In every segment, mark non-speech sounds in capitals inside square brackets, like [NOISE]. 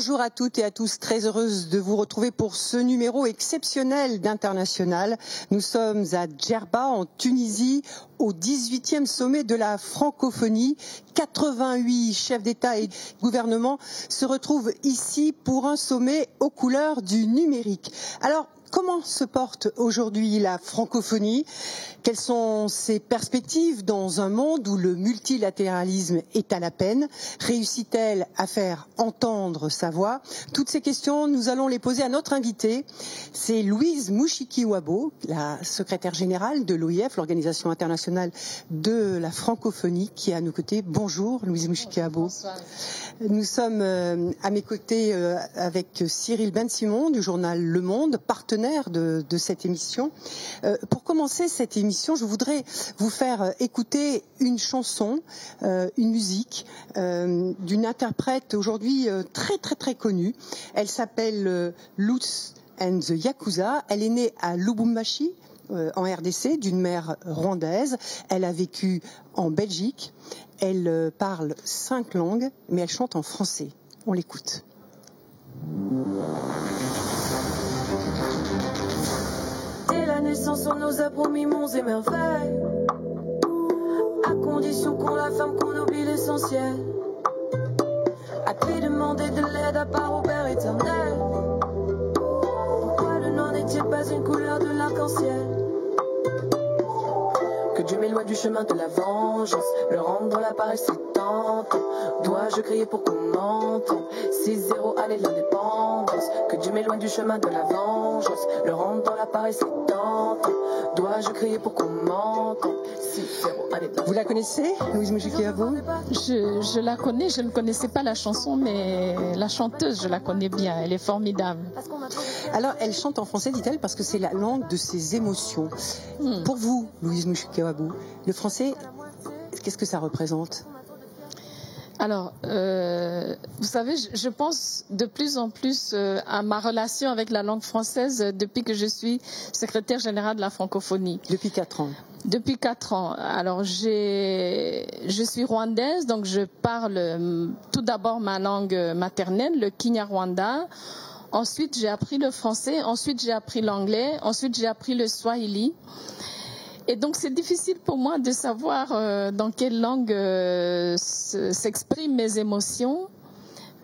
Bonjour à toutes et à tous, très heureuse de vous retrouver pour ce numéro exceptionnel d'International. Nous sommes à Djerba en Tunisie au 18e sommet de la francophonie. 88 chefs d'État et de gouvernement se retrouvent ici pour un sommet aux couleurs du numérique. Alors, Comment se porte aujourd'hui la francophonie? Quelles sont ses perspectives dans un monde où le multilatéralisme est à la peine? Réussit-elle à faire entendre sa voix? Toutes ces questions, nous allons les poser à notre invitée. C'est Louise Mouchiki-Wabo, la secrétaire générale de l'OIF, l'Organisation internationale de la francophonie, qui est à nos côtés. Bonjour Louise Mouchiki-Wabo. Nous sommes euh, à mes côtés euh, avec Cyril Ben Simon du journal Le Monde, partenaire de, cette émission. Euh, pour commencer cette émission, je voudrais vous faire euh, écouter une chanson, euh, une musique d'une interprète aujourd'hui très très très connue. Elle s'appelle Lutz and the Yakuza. Elle est née à Lubumbashi, en RDC, d'une mère rwandaise. Elle a vécu en Belgique. Elle parle cinq langues, mais elle chante en français. On l'écoute. Naissance, on nous a promis monts et merveilles. À condition qu'on la ferme, qu'on oublie l'essentiel. À qui demander de l'aide à part au Père éternel? Pourquoi le nom n'est-il pas une couleur de l'arc-en-ciel? Que Dieu m'éloigne du chemin de la vengeance, le rendre dans la paresse Dois-je crier pour qu'on m'entende? 6-0, allez l'indépendance. Que Dieu m'éloigne du chemin de la vengeance, le rendre dans la paresse c'est Dois-je crier pour qu'on m'entende? Vous la connaissez, Louise Moujikiabo je, je la connais, je ne connaissais pas la chanson, mais la chanteuse, je la connais bien, elle est formidable. Alors, elle chante en français, dit-elle, parce que c'est la langue de ses émotions. Hmm. Pour vous, Louise Moujikiabo, le français, qu'est-ce que ça représente? Alors, euh, vous savez, je, pense de plus en plus euh, à ma relation avec la langue française depuis que je suis secrétaire générale de la francophonie. Depuis quatre ans. Depuis quatre ans. Alors, je suis rwandaise, donc je parle euh, tout d'abord ma langue maternelle, le Kinyarwanda. Ensuite, j'ai appris le français. Ensuite, j'ai appris l'anglais. Ensuite, j'ai appris le swahili. Et donc c'est difficile pour moi de savoir euh, dans quelle langue euh, s'expriment mes émotions.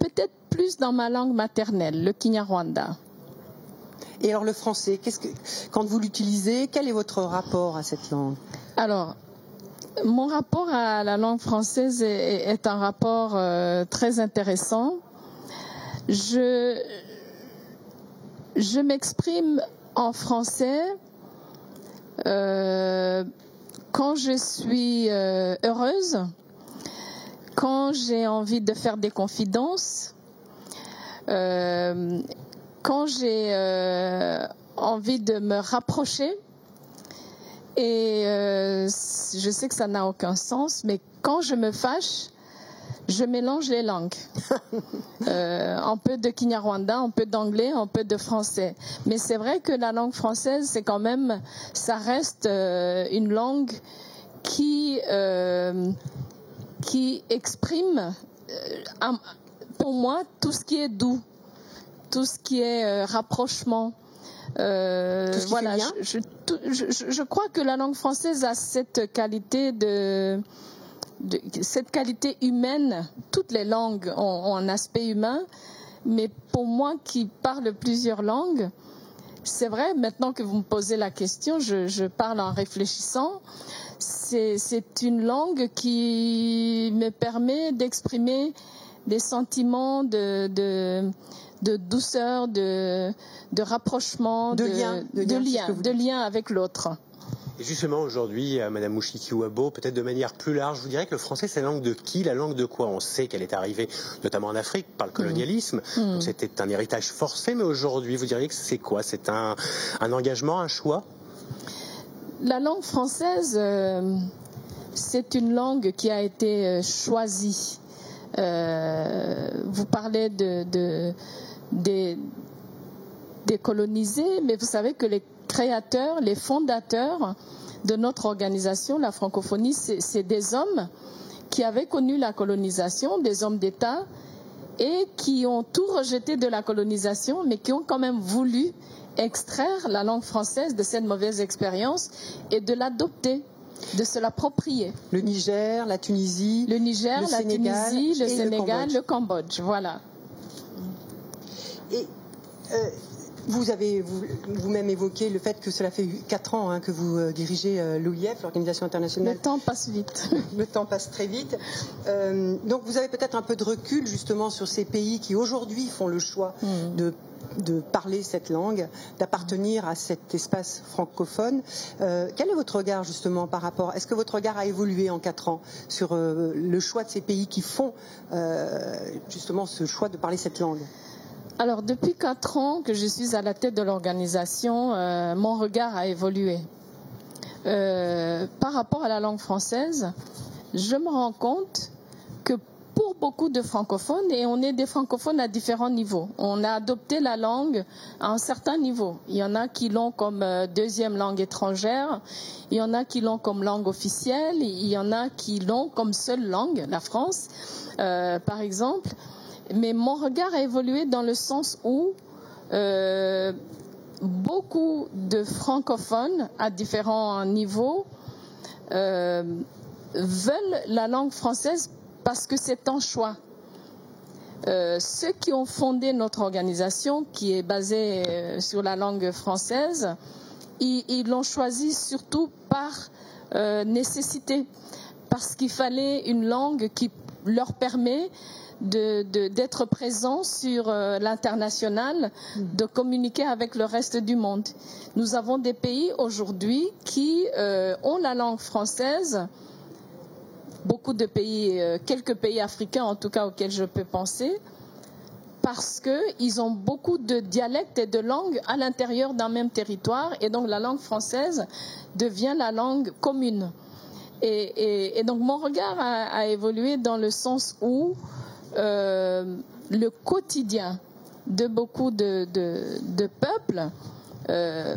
Peut-être plus dans ma langue maternelle, le Kinyarwanda. Et alors le français, que, quand vous l'utilisez, quel est votre rapport à cette langue? Alors, mon rapport à la langue française est, un rapport euh, très intéressant. Je, je m'exprime en français euh, quand je suis euh, heureuse, quand j'ai envie de faire des confidences, euh, quand j'ai envie de me rapprocher, et je sais que ça n'a aucun sens, mais quand je me fâche, je mélange les langues. [LAUGHS] euh, un peu de Kinyarwanda, un peu d'anglais, un peu de français. Mais c'est vrai que la langue française, c'est quand même, ça reste euh, une langue qui, euh, qui exprime, euh, pour moi, tout ce qui est doux, tout ce qui est rapprochement. voilà, je, je, je crois que la langue française a cette qualité de cette qualité humaine, toutes les langues ont, un aspect humain, mais pour moi qui parle plusieurs langues, c'est vrai, maintenant que vous me posez la question, je, parle en réfléchissant. C'est une langue qui me permet d'exprimer des sentiments de, de, douceur, de, de rapprochement, de, lien, de, lien, de lien avec l'autre. Et justement, aujourd'hui, Madame Mouchiki Wabo, peut-être de manière plus large, vous dirais que le français, c'est la langue de qui La langue de quoi? On sait qu'elle est arrivée, notamment en Afrique, par le mmh. colonialisme. Mmh. C'était un héritage forcé, mais aujourd'hui, vous diriez que c'est quoi? C'est un, engagement, un choix? La langue française, euh, c'est une langue qui a été euh, choisie. Euh, vous parlez de, de des, mais vous savez que les créateurs, les fondateurs de notre organisation, la francophonie, c'est des hommes qui avaient connu la colonisation, des hommes d'État, et qui ont tout rejeté de la colonisation, mais qui ont quand même voulu extraire la langue française de cette mauvaise expérience et de l'adopter de se l'approprier. Le Niger, la Tunisie, le Niger, le la Sénégal Tunisie, le Sénégal, Cambodge. le Cambodge, voilà. Et euh, vous avez vous- vous-même évoqué le fait que cela fait 4 ans hein, que vous euh, dirigez euh, l'OIF, l'Organisation Le internationale. temps passe vite. Le temps passe très vite. Euh, donc vous avez peut-être un peu de recul justement sur ces pays qui aujourd'hui font le choix Mm. de de parler cette langue, d'appartenir à cet espace francophone. Euh, quel est votre regard justement par rapport Est-ce que votre regard a évolué en quatre ans sur euh, le choix de ces pays qui font euh, justement ce choix de parler cette langue? Alors, depuis quatre ans que je suis à la tête de l'organisation, euh, mon regard a évolué. Euh, par rapport à la langue française, je me rends compte que pour beaucoup de francophones, et on est des francophones à différents niveaux, on a adopté la langue à un certain niveau. Il y en a qui l'ont comme euh, deuxième langue étrangère, il y en a qui l'ont comme langue officielle, il y en a qui l'ont comme seule langue, la France, par exemple. Mais mon regard a évolué dans le sens où euh, beaucoup de francophones à différents niveaux euh, veulent la langue française parce que c'est un choix. Euh, ceux qui ont fondé notre organisation, qui est basée sur la langue française, ils l'ont choisi surtout par nécessité, parce qu'il fallait une langue qui leur permet de- de- d'être présent sur euh, l'international, de communiquer avec le reste du monde. Nous avons des pays aujourd'hui qui euh, ont la langue française, beaucoup de pays, euh, quelques pays africains en tout cas auxquels je peux penser, parce qu'ils ont beaucoup de dialectes et de langues à l'intérieur d'un même territoire, et donc la langue française devient la langue commune. Et, et- et donc mon regard a, a évolué dans le sens où euh, le quotidien de beaucoup de, peuples, euh,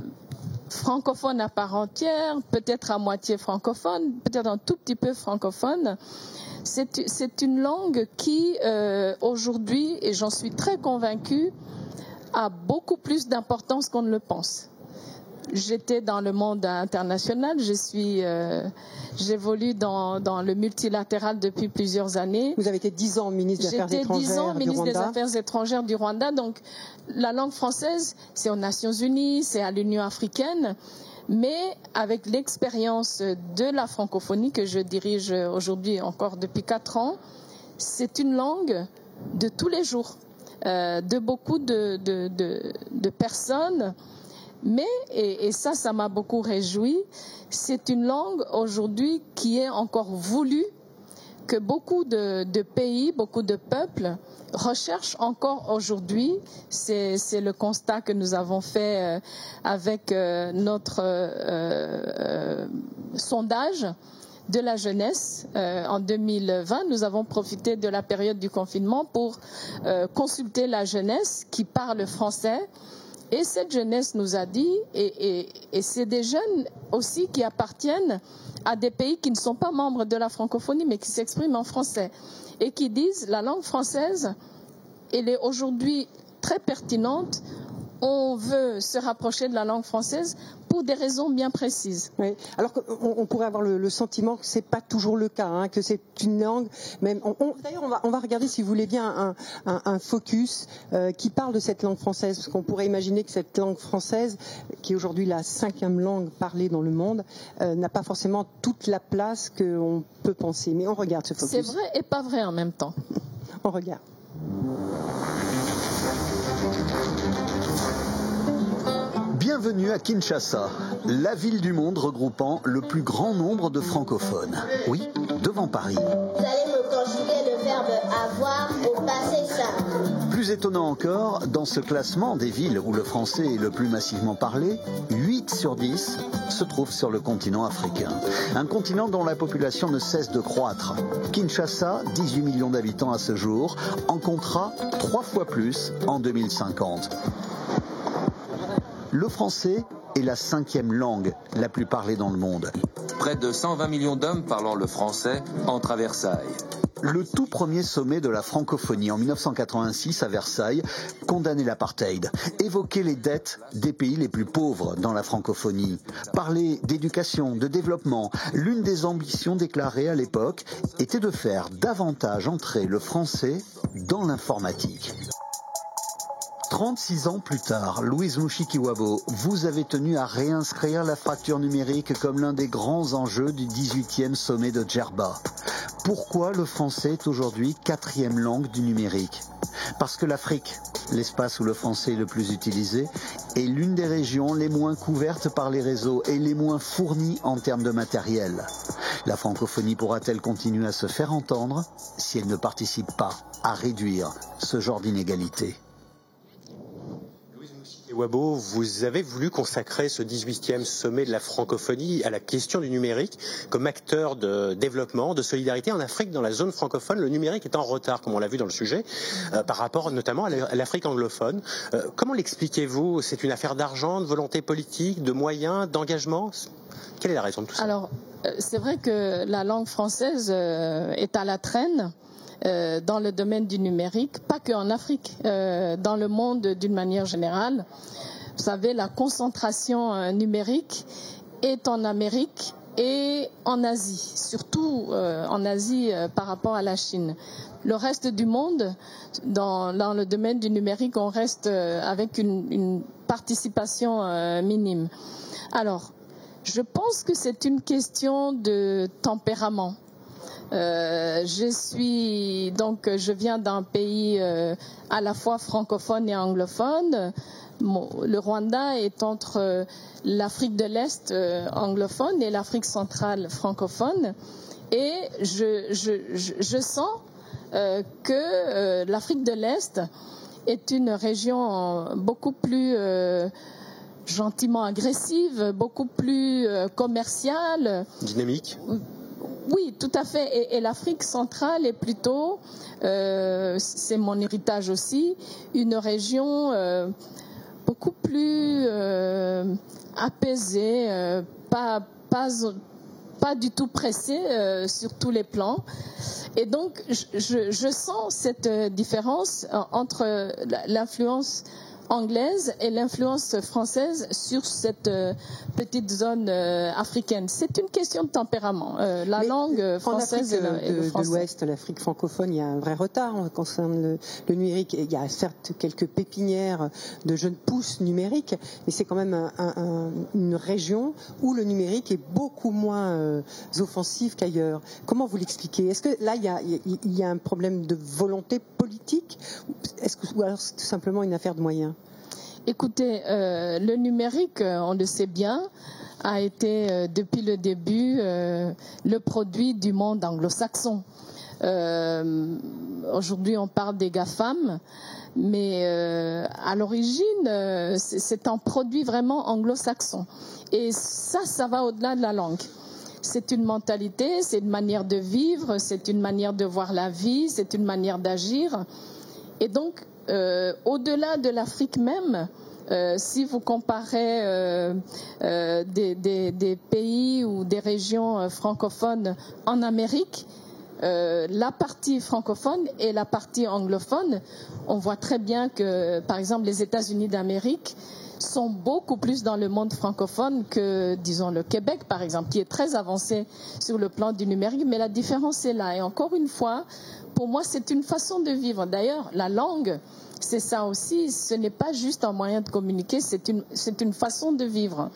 francophones à part entière, peut-être à moitié francophone, peut-être un tout petit peu francophone, c'est c'est une langue qui, euh, aujourd'hui, et j'en suis très convaincue, a beaucoup plus d'importance qu'on ne le pense. J'étais dans le monde international, je suis, euh, j'évolue dans, dans le multilatéral depuis plusieurs années. Vous avez été 10 ans ministre des Affaires J'étais 10 ans étrangères ministre des. Affaires étrangères du Rwanda. Donc, la langue française, c'est aux Nations Unies, c'est à l'Union africaine. Mais avec l'expérience de la francophonie que je dirige aujourd'hui encore depuis 4 ans, c'est une langue de tous les jours, euh, de beaucoup de, de- de- de personnes. Mais, et, et ça, ça m'a beaucoup réjoui, c'est une langue aujourd'hui qui est encore voulue que beaucoup de, pays, beaucoup de peuples recherchent encore aujourd'hui. C'est le constat que nous avons fait euh, avec euh, notre euh, sondage de la jeunesse euh, en 2020. Nous avons profité de la période du confinement pour consulter la jeunesse qui parle français. Et cette jeunesse nous a dit, et, c'est des jeunes aussi qui appartiennent à des pays qui ne sont pas membres de la francophonie, mais qui s'expriment en français, et qui disent la langue française, est aujourd'hui très pertinente. On veut se rapprocher de la langue française pour des raisons bien précises. Oui. Alors qu'on on pourrait avoir le, le sentiment que c'est pas toujours le cas, hein, que c'est une langue. Même, on- on- D'ailleurs, on va, on va regarder, si vous voulez bien, un, un- un focus euh, qui parle de cette langue française, parce qu'on pourrait imaginer que cette langue française, qui est aujourd'hui la cinquième langue parlée dans le monde, euh, n'a pas forcément toute la place qu'on peut penser. Mais on regarde ce focus. C'est vrai et pas vrai en même temps. [LAUGHS] On regarde. Bienvenue à Kinshasa, la ville du monde regroupant le plus grand nombre de francophones. Oui, devant Paris. Vous allez me conjuguer le verbe avoir au passé simple. Plus étonnant encore, dans ce classement des villes où le français est le plus massivement parlé, 8 sur 10 se trouvent sur le continent africain. Un continent dont la population ne cesse de croître. Kinshasa, 18 millions d'habitants à ce jour, en comptera 3 fois plus en 2050. Le français est la cinquième langue la plus parlée dans le monde. Près de 120 millions d'hommes parlant le français entrent à Versailles. le tout premier sommet de la francophonie en 1986 à Versailles condamnait l'apartheid, évoquait les dettes des pays les plus pauvres dans la francophonie, parlait d'éducation, de développement. L'une des ambitions déclarées à l'époque était de faire davantage entrer le français dans l'informatique. 36 ans plus tard, Louise Mushikiwabo, vous avez tenu à réinscrire la fracture numérique comme l'un des grands enjeux du 18e sommet de Djerba. Pourquoi le français est aujourd'hui quatrième langue du numérique? Parce que l'Afrique, l'espace où le français est le plus utilisé, est l'une des régions les moins couvertes par les réseaux et les moins fournies en termes de matériel. La francophonie pourra-t-elle continuer à se faire entendre si elle ne participe pas à réduire ce genre d'inégalité? Wabo, vous avez voulu consacrer ce 18e sommet de la francophonie à la question du numérique comme acteur de développement, de solidarité. En Afrique, dans la zone francophone, le numérique est en retard, comme on l'a vu dans le sujet, euh, par rapport notamment à l'Afrique anglophone. Euh, comment l'expliquez-vous? C'est une affaire d'argent, de volonté politique, de moyens, d'engagement? Quelle est la raison de tout ça? Alors, euh, c'est vrai que la langue française est à la traîne. Euh, dans le domaine du numérique, pas qu'en Afrique, euh, dans le monde d'une manière générale. Vous savez, la concentration euh, numérique est en Amérique et en Asie, surtout en Asie par rapport à la Chine. Le reste du monde, dans, le domaine du numérique, on reste avec une participation minime. Alors, je pense que c'est une question de tempérament. Euh, je suis donc je viens d'un pays euh, à la fois francophone et anglophone. le Rwanda est entre euh, l'Afrique de l'Est anglophone et l'Afrique centrale francophone. Et je, je, je sens que l'Afrique de l'Est est une région beaucoup plus gentiment agressive, beaucoup plus commerciale. Dynamique oui, tout à fait. Et, l'Afrique centrale est plutôt, euh, c'est mon héritage aussi, une région euh, beaucoup plus euh, apaisée, pas, du tout pressée sur tous les plans. Et donc, je sens cette différence entre l'influence anglaise et l'influence française sur cette euh, petite zone euh, africaine. C'est une question de tempérament. Euh, la langue française en Afrique de, l'Ouest, l'Afrique francophone, il y a un vrai retard en concerne le, le, numérique. Il y a certes quelques pépinières de jeunes pousses numériques, mais c'est quand même un, une région où le numérique est beaucoup moins offensif qu'ailleurs. Comment vous l'expliquez? Est-ce que là, il y, a, il y, a, un problème de volonté politique? Est-ce que, ou alors c'est tout simplement une affaire de moyens? Écoutez, euh, le numérique, euh, on le sait bien, a été euh, depuis le début le produit du monde anglo-saxon. Aujourd'hui, on parle des GAFAM, mais à l'origine, c'est un produit vraiment anglo-saxon. Et ça, ça va au-delà de la langue. C'est une mentalité, c'est une manière de vivre, c'est une manière de voir la vie, c'est une manière d'agir. Et donc, euh, au-delà de l'Afrique même, euh, si vous comparez euh, des, pays ou des régions francophones en Amérique, la partie francophone et la partie anglophone, on voit très bien que, par exemple, les États-Unis d'Amérique sont beaucoup plus dans le monde francophone que, disons, le Québec, par exemple, qui est très avancé sur le plan du numérique. Mais la différence est là. Et encore une fois, pour moi, c'est une façon de vivre. D'ailleurs, la langue, c'est ça aussi. Ce n'est pas juste un moyen de communiquer, c'est une, façon de vivre.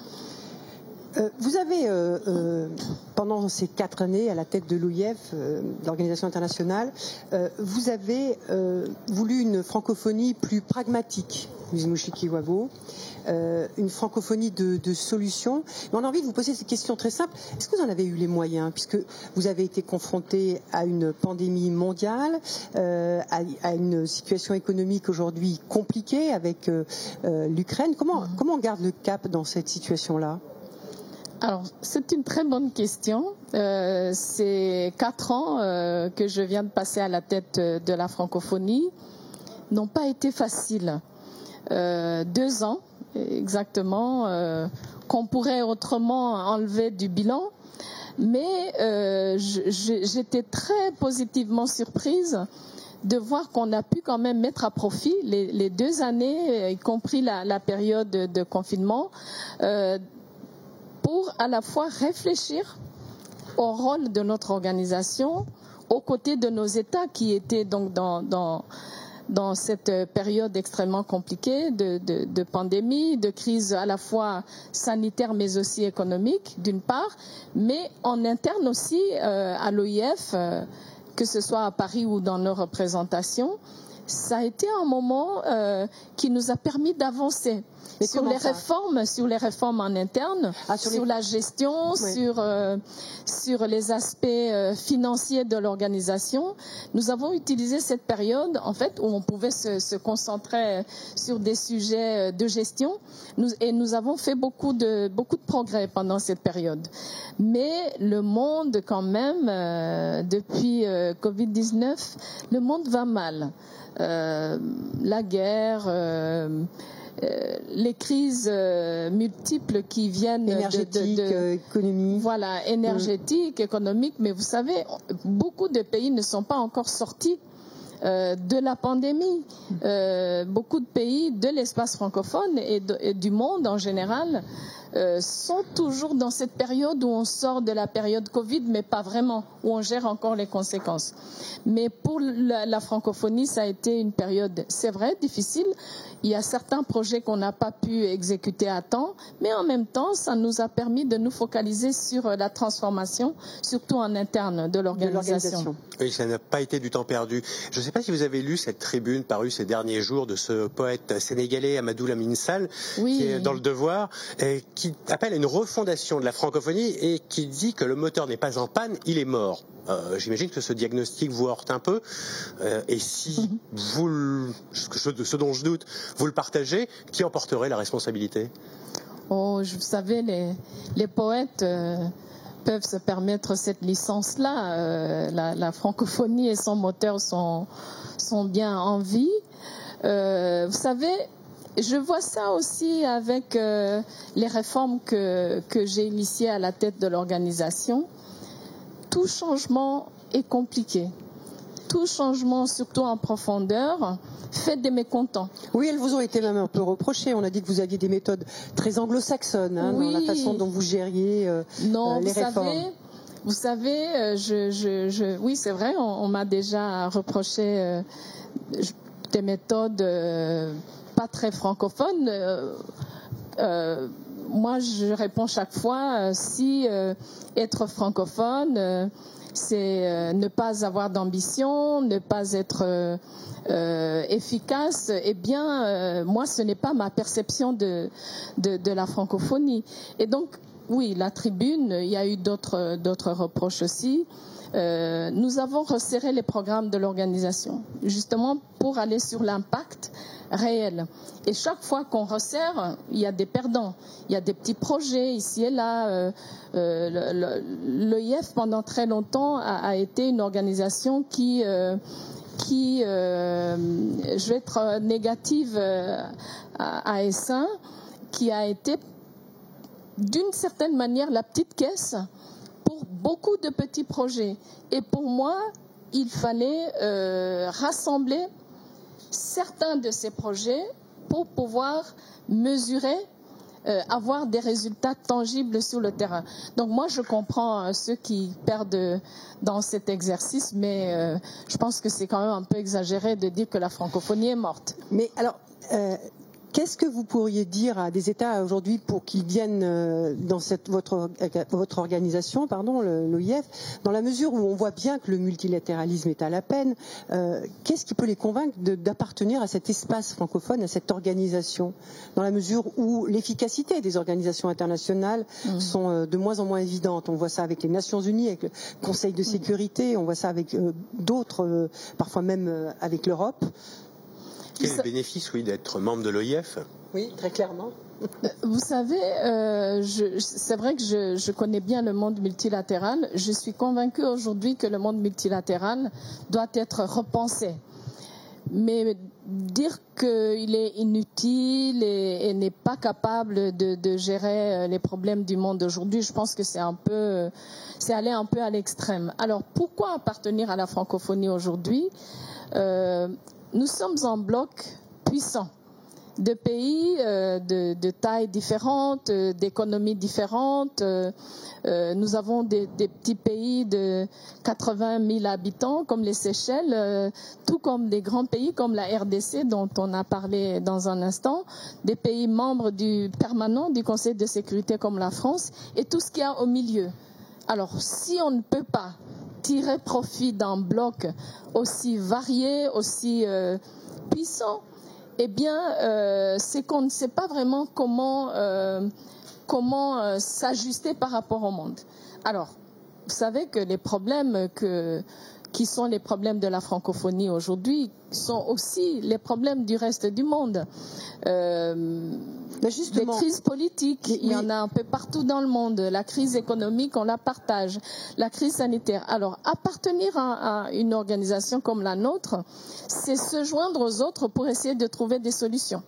Euh, vous avez, euh, euh, pendant ces quatre années à la tête de l'OIF, l'organisation internationale, vous avez voulu une francophonie plus pragmatique, Mushiki Wavo. Euh, une francophonie de, de, solutions. Mais on a envie de vous poser cette question très simple. Est-ce que vous en avez eu les moyens Puisque vous avez été confronté à une pandémie mondiale, euh, à, à, une situation économique aujourd'hui compliquée avec euh, l'Ukraine? Comment, mm-hmm. comment on garde le cap dans cette situation-là? Alors, c'est une très bonne question. Euh, c'est quatre ans euh, que je viens de passer à la tête de la francophonie. N'ont pas été faciles. Euh, deux ans exactement, euh, qu'on pourrait autrement enlever du bilan. Mais euh, j'étais très positivement surprise de voir qu'on a pu quand même mettre à profit les, deux années, y compris la, période de, confinement, euh, pour à la fois réfléchir au rôle de notre organisation aux côtés de nos États qui étaient donc dans, dans cette période extrêmement compliquée de, pandémie, de crise à la fois sanitaire mais aussi économique d'une part, mais en interne aussi euh, à l'OIF, euh, que ce soit à Paris ou dans nos représentations, ça a été un moment euh, qui nous a permis d'avancer sur les réformes, sur les réformes en interne, ah, sur, la gestion, sur euh, sur les aspects euh, financiers de l'organisation. Nous avons utilisé cette période en fait où on pouvait se, se concentrer sur des sujets euh, de gestion nous, et nous avons fait beaucoup de beaucoup de progrès pendant cette période. Mais le monde quand même depuis Covid-19, le monde va mal. La guerre euh, les crises euh, multiples qui viennent énergétique, de, de, économique. Voilà, énergétique, économique. Mais vous savez, beaucoup de pays ne sont pas encore sortis euh, de la pandémie. beaucoup de pays de l'espace francophone et, du monde en général euh, sont toujours dans cette période où on sort de la période Covid, mais pas vraiment, où on gère encore les conséquences. Mais pour la, francophonie, ça a été une période, c'est vrai, difficile. Il y a certains projets qu'on n'a pas pu exécuter à temps, mais en même temps, ça nous a permis de nous focaliser sur la transformation, surtout en interne de l'organisation. Oui, ça n'a pas été du temps perdu. Je sais pas si vous avez lu cette tribune parue ces derniers jours de ce poète sénégalais Amadou Lamine Sall, qui est dans le Devoir, et qui appelle à une refondation de la francophonie et qui dit que le moteur n'est pas en panne, il est mort. Euh, j'imagine que ce diagnostic vous heurte un peu. Euh, et si mhm. vous, ce, dont je doute, vous le partagez, qui en porterait la responsabilité? Oh, vous savez, les, les poètes euh, peuvent se permettre cette licence-là. La, la, francophonie et son moteur sont, sont bien en vie. vous savez, je vois ça aussi avec euh, les réformes que, que j'ai initiées à la tête de l'organisation. Tout changement est compliqué. Tout changement, surtout en profondeur, fait des mécontents. Oui, elles vous ont été même un peu reprochées. On a dit que vous aviez des méthodes très anglo-saxonnes hein, dans la façon dont vous gériez euh, non, euh, les vous réformes. Savez, vous savez, je, je, je, oui, c'est vrai, on, m'a déjà reproché des méthodes pas très francophone, euh, euh, moi je réponds chaque fois euh, si être francophone c'est ne pas avoir d'ambition, ne pas être efficace, eh bien, moi, ce n'est pas ma perception de, de, la francophonie. Et donc, oui, la tribune, il y a eu d'autres reproches aussi. nous avons resserré les programmes de l'organisation, justement pour aller sur l'impact réel. Et chaque fois qu'on resserre, il y a des perdants. Il y a des petits projets ici et là. Euh, euh, L'EIF, pendant très longtemps, a, été une organisation qui... Euh, qui, je vais être négative à, à Essin, qui a été d'une certaine manière la petite caisse pour beaucoup de petits projets. Et pour moi, il fallait rassembler certains de ces projets pour pouvoir mesurer euh, avoir des résultats tangibles sur le terrain. Donc moi, je comprends euh, ceux qui perdent dans cet exercice, mais euh, je pense que c'est quand même un peu exagéré de dire que la francophonie est morte. Mais alors, Qu'est-ce que vous pourriez dire à des États aujourd'hui pour qu'ils viennent euh, dans cette, votre, votre organisation, pardon, l'OIF, dans la mesure où on voit bien que le multilatéralisme est à la peine euh, Qu'est-ce qui peut les convaincre d'appartenir à cet espace francophone, à cette organisation, dans la mesure où l'efficacité des organisations internationales mmh. sont euh, de moins en moins évidentes? On voit ça avec les Nations Unies, avec le Conseil de sécurité, on voit ça avec d'autres, parfois même avec l'Europe. Quel est le bénéfice, oui, d'être membre de l'OIF? Oui, très clairement. Euh, vous savez, euh, c'est vrai que je, connais bien le monde multilatéral. Je suis convaincue aujourd'hui que le monde multilatéral doit être repensé. Mais dire qu'il est inutile et, n'est pas capable de, gérer euh, les problèmes du monde aujourd'hui, je pense que c'est un peu, c'est aller un peu à l'extrême. Alors pourquoi appartenir à la francophonie aujourd'hui? Euh, Nous sommes un bloc puissant de pays euh, de, de tailles différentes, euh, d'économies différentes. Euh, nous avons des, petits pays de 80 000 habitants comme les Seychelles, tout comme des grands pays comme la RDC dont on a parlé dans un instant, des pays membres du permanent du Conseil de sécurité comme la France et tout ce qu'il y a au milieu. Alors si on ne peut pas tirer profit d'un bloc aussi varié, aussi puissant, eh bien, euh, c'est qu'on ne sait pas vraiment comment, euh, comment euh, s'ajuster par rapport au monde. Alors, vous savez que les problèmes que, qui sont les problèmes de la francophonie aujourd'hui sont aussi les problèmes du reste du monde. Euh, les crises politiques, il y en a un peu partout dans le monde. La crise économique, on la partage. La crise sanitaire. Alors, appartenir à, une organisation comme la nôtre, c'est se joindre aux autres pour essayer de trouver des solutions.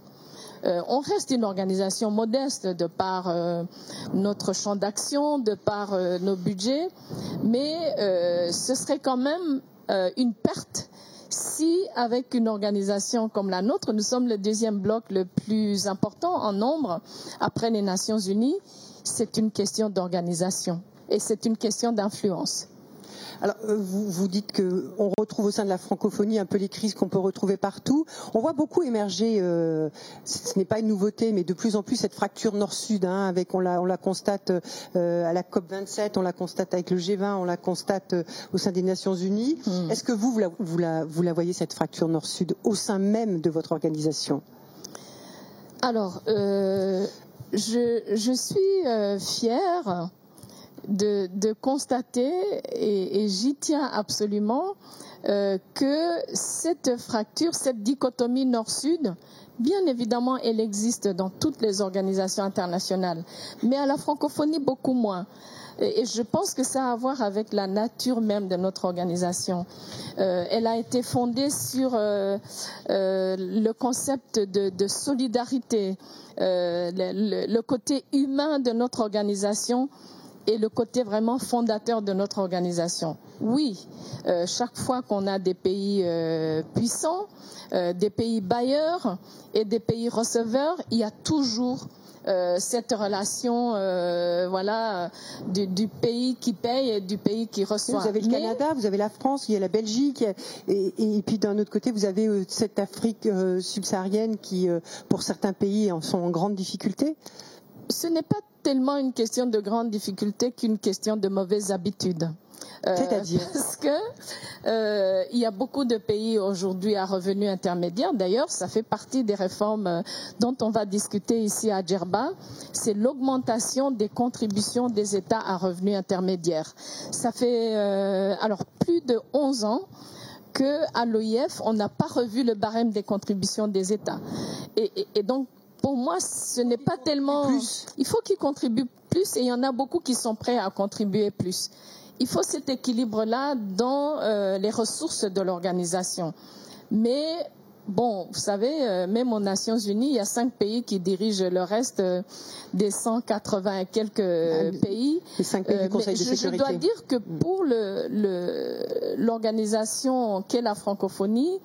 Euh, on reste une organisation modeste de par euh, notre champ d'action, de par euh, nos budgets, mais ce serait quand même une perte si, avec une organisation comme la nôtre, nous sommes le deuxième bloc le plus important en nombre après les Nations Unies, c'est une question d'organisation et c'est une question d'influence. Alors, euh, vous, vous dites qu'on retrouve au sein de la francophonie un peu les crises qu'on peut retrouver partout. On voit beaucoup émerger, euh, ce n'est pas une nouveauté, mais de plus en plus cette fracture nord-sud, hein, avec on la, on la constate euh, à la COP 27, on la constate avec le G20, on la constate au sein des Nations Unies. Hmm. Est-ce que vous, vous la, vous, la, vous la voyez cette fracture nord-sud au sein même de votre organisation? Alors, je, je, suis fière de, constater, et, j'y tiens absolument, euh, que cette fracture, cette dichotomie nord-sud, bien évidemment, elle existe dans toutes les organisations internationales, mais à la francophonie, beaucoup moins. Et, je pense que ça a à voir avec la nature même de notre organisation. Euh, elle a été fondée sur euh, le concept de, solidarité, le, côté humain de notre organisation et le côté vraiment fondateur de notre organisation. Oui, euh, chaque fois qu'on a des pays euh, puissants, euh, des pays bailleurs et des pays receveurs, il y a toujours cette relation voilà du, pays qui paye et du pays qui reçoit. Vous avez le Canada, vous avez la France, il y a la Belgique et, puis d'un autre côté vous avez cette Afrique subsaharienne qui pour certains pays sont en grande difficulté. Ce n'est pas tellement une question de grande difficulté qu'une question de mauvaise habitude. Euh, C'est-à-dire [LAUGHS] Parce que euh, il y a beaucoup de pays aujourd'hui à revenus intermédiaires. D'ailleurs, ça fait partie des réformes euh, dont on va discuter ici à Djerba. C'est l'augmentation des contributions des États à revenus intermédiaires. Ça fait alors plus de 11 ans que à l'OIF, on n'a pas revu le barème des contributions des États. Et, et donc, pour moi, ce n'est pas tellement. Il faut qu'ils contribuent plus et il y en a beaucoup qui sont prêts à contribuer plus. Il faut cet équilibre-là dans euh, les ressources de l'organisation. Mais Bon, vous savez, euh, même aux Nations Unies, il y a cinq pays qui dirigent le reste euh, des 180 et quelques ah, pays. Les cinq pays du Conseil de sécurité. Je dois dire que pour l'organisation qu'est la francophonie,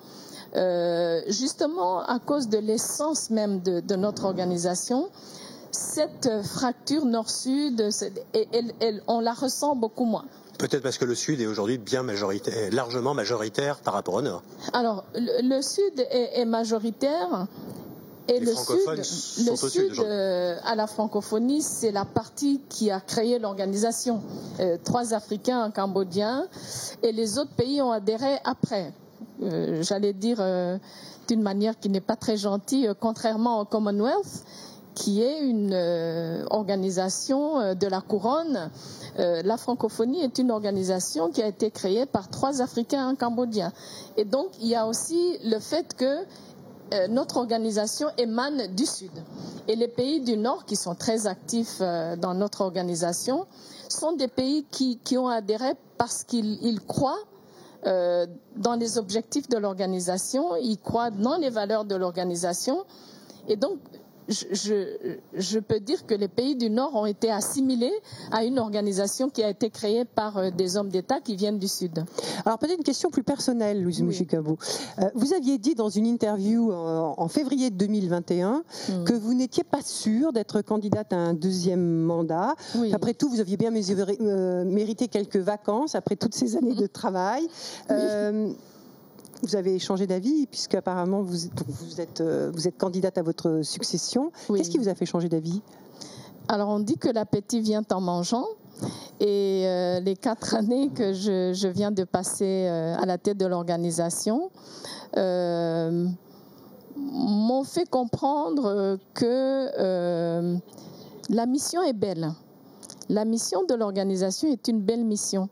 euh, justement à cause de l'essence même de, notre organisation, cette fracture nord-sud, on la ressent beaucoup moins. Peut-être parce que le Sud est aujourd'hui bien majoritaire, largement majoritaire par rapport au Nord. Alors, le, Sud est, majoritaire. Et le Sud, le sud euh, à la francophonie, c'est la partie qui a créé l'organisation. Euh, trois Africains, un Cambodgien, et les autres pays ont adhéré après. Euh, j'allais dire euh, d'une manière qui n'est pas très gentille, euh, contrairement au Commonwealth, qui est une organisation de la couronne. la francophonie est une organisation qui a été créée par trois Africains cambodgiens. Et donc, il y a aussi le fait que notre organisation émane du Sud. Et les pays du Nord, qui sont très actifs dans notre organisation, sont des pays qui ont adhéré parce qu'ils croient euh, dans les objectifs de l'organisation, ils croient dans les valeurs de l'organisation. Et donc, je, je, peux dire que les pays du Nord ont été assimilés à une organisation qui a été créée par euh, des hommes d'État qui viennent du Sud. Alors peut-être une question plus personnelle, Louise oui. Euh, vous aviez dit dans une interview en, février 2021 hmm. que vous n'étiez pas sûre d'être candidate à un deuxième mandat. Après tout, vous aviez bien euh, mérité quelques vacances après toutes ces années de travail. Vous avez changé d'avis puisque apparemment vous, vous, êtes, euh, vous êtes candidate à votre succession. Qu'est-ce qui vous a fait changer d'avis? Alors on dit que l'appétit vient en mangeant. Et euh, les quatre années que je, je viens de passer euh, à la tête de l'organisation m'ont fait comprendre que la mission est belle. La mission de l'organisation est une belle mission.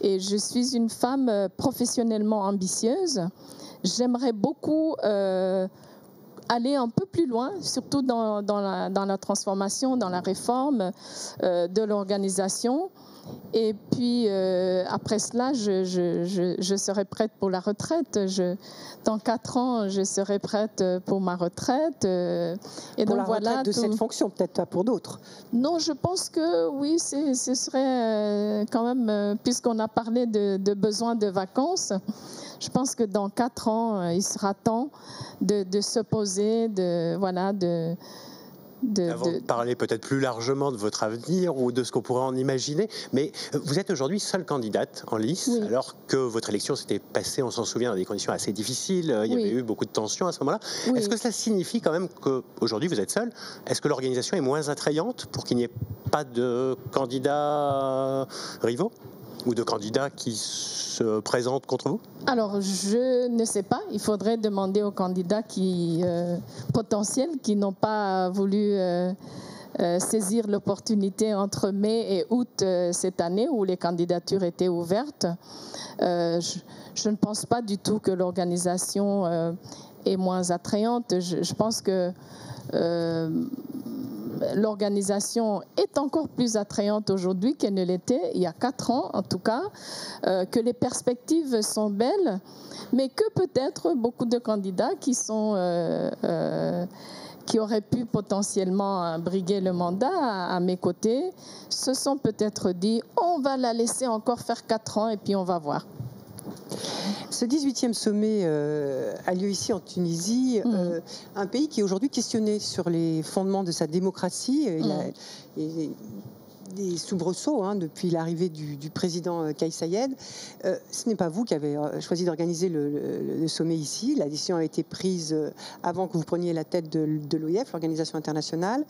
Et je suis une femme euh, professionnellement ambitieuse. J'aimerais beaucoup euh, aller un peu plus loin, surtout dans, la, transformation, dans la réforme euh, de l'organisation. Et puis, euh, après cela, je, je, je, serai prête pour la retraite. Dans quatre ans, je serai prête pour ma retraite. Euh, et pour donc, la voilà, retraite de cette fonction, peut-être pas pour d'autres. Non, je pense que oui, ce serait euh, quand même, puisqu'on a parlé de, de besoin de vacances, je pense que dans quatre ans, il sera temps de, de se poser, de, voilà, de avant de, parler peut-être plus largement de votre avenir ou de ce qu'on pourrait en imaginer, mais euh, vous êtes aujourd'hui seule candidate en lice, alors que votre élection s'était passée, on s'en souvient, dans des conditions assez difficiles, euh, il y avait eu beaucoup de tensions à ce moment-là. Est-ce que cela signifie quand même qu'aujourd'hui vous êtes seule? Est-ce que l'organisation est moins attrayante pour qu'il n'y ait pas de candidats rivaux? Ou de candidats qui se présentent contre vous Alors, je ne sais pas. Il faudrait demander aux candidats qui, euh, potentiels qui n'ont pas voulu euh, euh, saisir l'opportunité entre mai et août cette année où les candidatures étaient ouvertes. Je, ne pense pas du tout que l'organisation est moins attrayante. Je pense que l'organisation est encore plus attrayante aujourd'hui qu'elle ne l'était il y a quatre ans, en tout cas, euh, que les perspectives sont belles, mais que peut-être beaucoup de candidats qui euh, euh, qui auraient pu potentiellement briguer le mandat à, mes côtés se sont peut-être dit on va la laisser encore faire quatre ans et puis on va voir. Ce 18e sommet euh, a lieu ici en Tunisie, mmh. euh, un pays qui est aujourd'hui questionné sur les fondements de sa démocratie. Il, a. des soubresauts hein, depuis l'arrivée du, président euh, Kais Sayed. ce n'est pas vous qui avez choisi d'organiser le, sommet ici. La décision a été prise avant que vous preniez la tête de, de l'OIF, l'organisation internationale.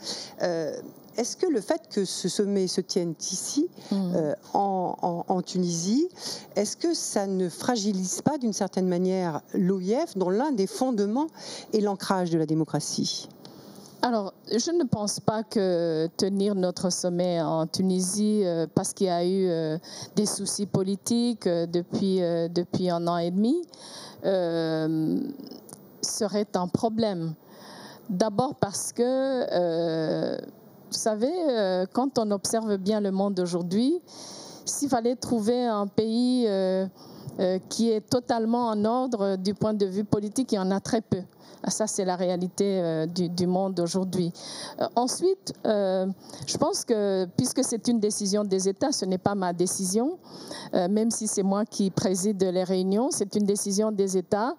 Est-ce que le fait que ce sommet se tienne ici, mmh. euh, en, Tunisie, est-ce que ça ne fragilise pas d'une certaine manière l'OIF, dont l'un des fondements est l'ancrage de la démocratie? Alors, je ne pense pas que tenir notre sommet en Tunisie, euh, parce qu'il y a eu euh, des soucis politiques depuis, depuis un an et demi, serait un problème. D'abord parce que vous savez, euh, quand on observe bien le monde aujourd'hui, s'il fallait trouver un pays euh, euh, qui est totalement en ordre du point de vue politique, il y en a très peu. Ah, ça, c'est la réalité du, monde aujourd'hui. ensuite, je pense que puisque c'est une décision des États, ce n'est pas ma décision, même si c'est moi qui préside les réunions, c'est une décision des États.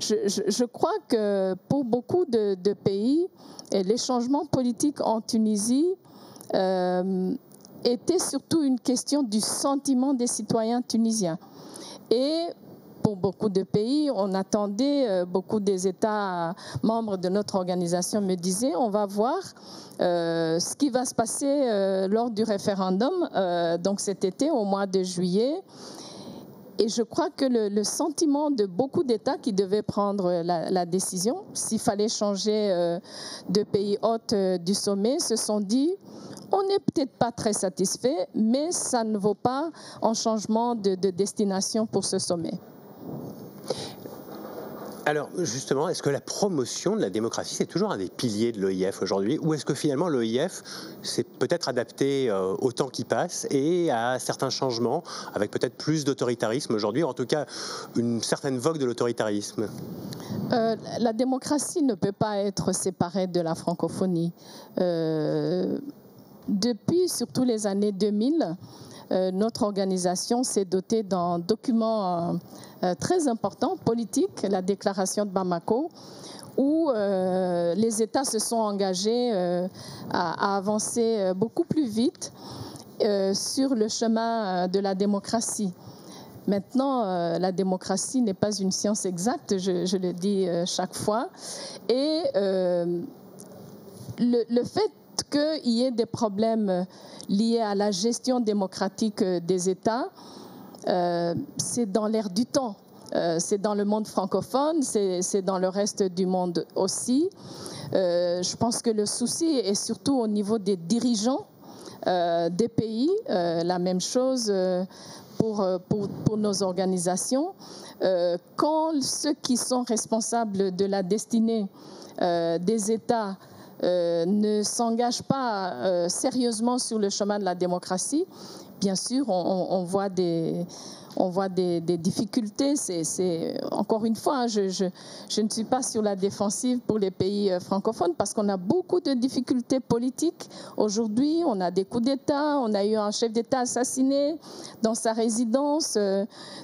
Je, crois que pour beaucoup de, pays, les changements politiques en Tunisie euh, étaient surtout une question du sentiment des citoyens tunisiens. Et pour beaucoup de pays, on attendait, euh, beaucoup des États membres de notre organisation me disaient, on va voir euh, ce qui va se passer lors du référendum, donc cet été, au mois de juillet. Et je crois que le, sentiment de beaucoup d'États qui devaient prendre la, décision, s'il fallait changer euh, de pays hôte euh, du sommet, se sont dit, on n'est peut-être pas très satisfait, mais ça ne vaut pas un changement de, destination pour ce sommet. Alors justement, est-ce que la promotion de la démocratie, c'est toujours un des piliers de l'OIF aujourd'hui? Ou est-ce que finalement l'OIF s'est peut-être adapté euh, au temps qui passe et à certains changements, avec peut-être plus d'autoritarisme aujourd'hui, en tout cas une certaine vogue de l'autoritarisme? Euh, La démocratie ne peut pas être séparée de la francophonie. Euh, depuis surtout les années 2000, euh, notre organisation s'est dotée d'un document euh, euh, très important, politique, la déclaration de Bamako, où les États se sont engagés à, avancer beaucoup plus vite sur le chemin de la démocratie. Maintenant, la démocratie n'est pas une science exacte, je, le dis chaque fois. Et le, fait qu'il y ait des problèmes liés à la gestion démocratique des États, euh, c'est dans l'air du temps. Euh, c'est dans le monde francophone, c'est dans le reste du monde aussi. Euh, je pense que le souci est surtout au niveau des dirigeants des pays. la même chose pour, nos organisations. quand ceux qui sont responsables de la destinée des États euh, ne s'engage pas euh, sérieusement sur le chemin de la démocratie, bien sûr, on, voit des, on voit des, difficultés. C'est encore une fois, hein, je, je, ne suis pas sur la défensive pour les pays euh, francophones parce qu'on a beaucoup de difficultés politiques. Aujourd'hui, on a des coups d'État, on a eu un chef d'État assassiné dans sa résidence.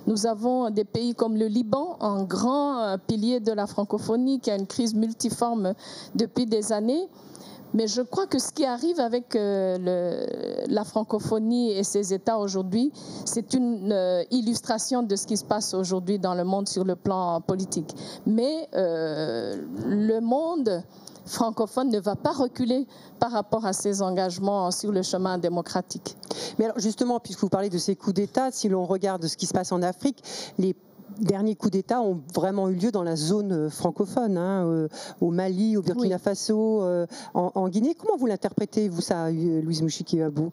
Nous avons des pays comme le Liban, un grand pilier de la francophonie qui a une crise multiforme depuis des années. Mais je crois que ce qui arrive avec euh, la francophonie et ses États aujourd'hui, c'est une euh, illustration de ce qui se passe aujourd'hui dans le monde sur le plan politique. Mais euh, le monde francophone ne va pas reculer par rapport à ses engagements sur le chemin démocratique. Mais alors justement, puisque vous parlez de ces coups d'État, si l'on regarde ce qui se passe en Afrique, les derniers coups d'État ont vraiment eu lieu dans la zone euh, francophone, hein, euh, au Mali, au Burkina Faso, euh, en, Guinée. Comment vous l'interprétez, vous, ça, Louise Mouchiki-Abou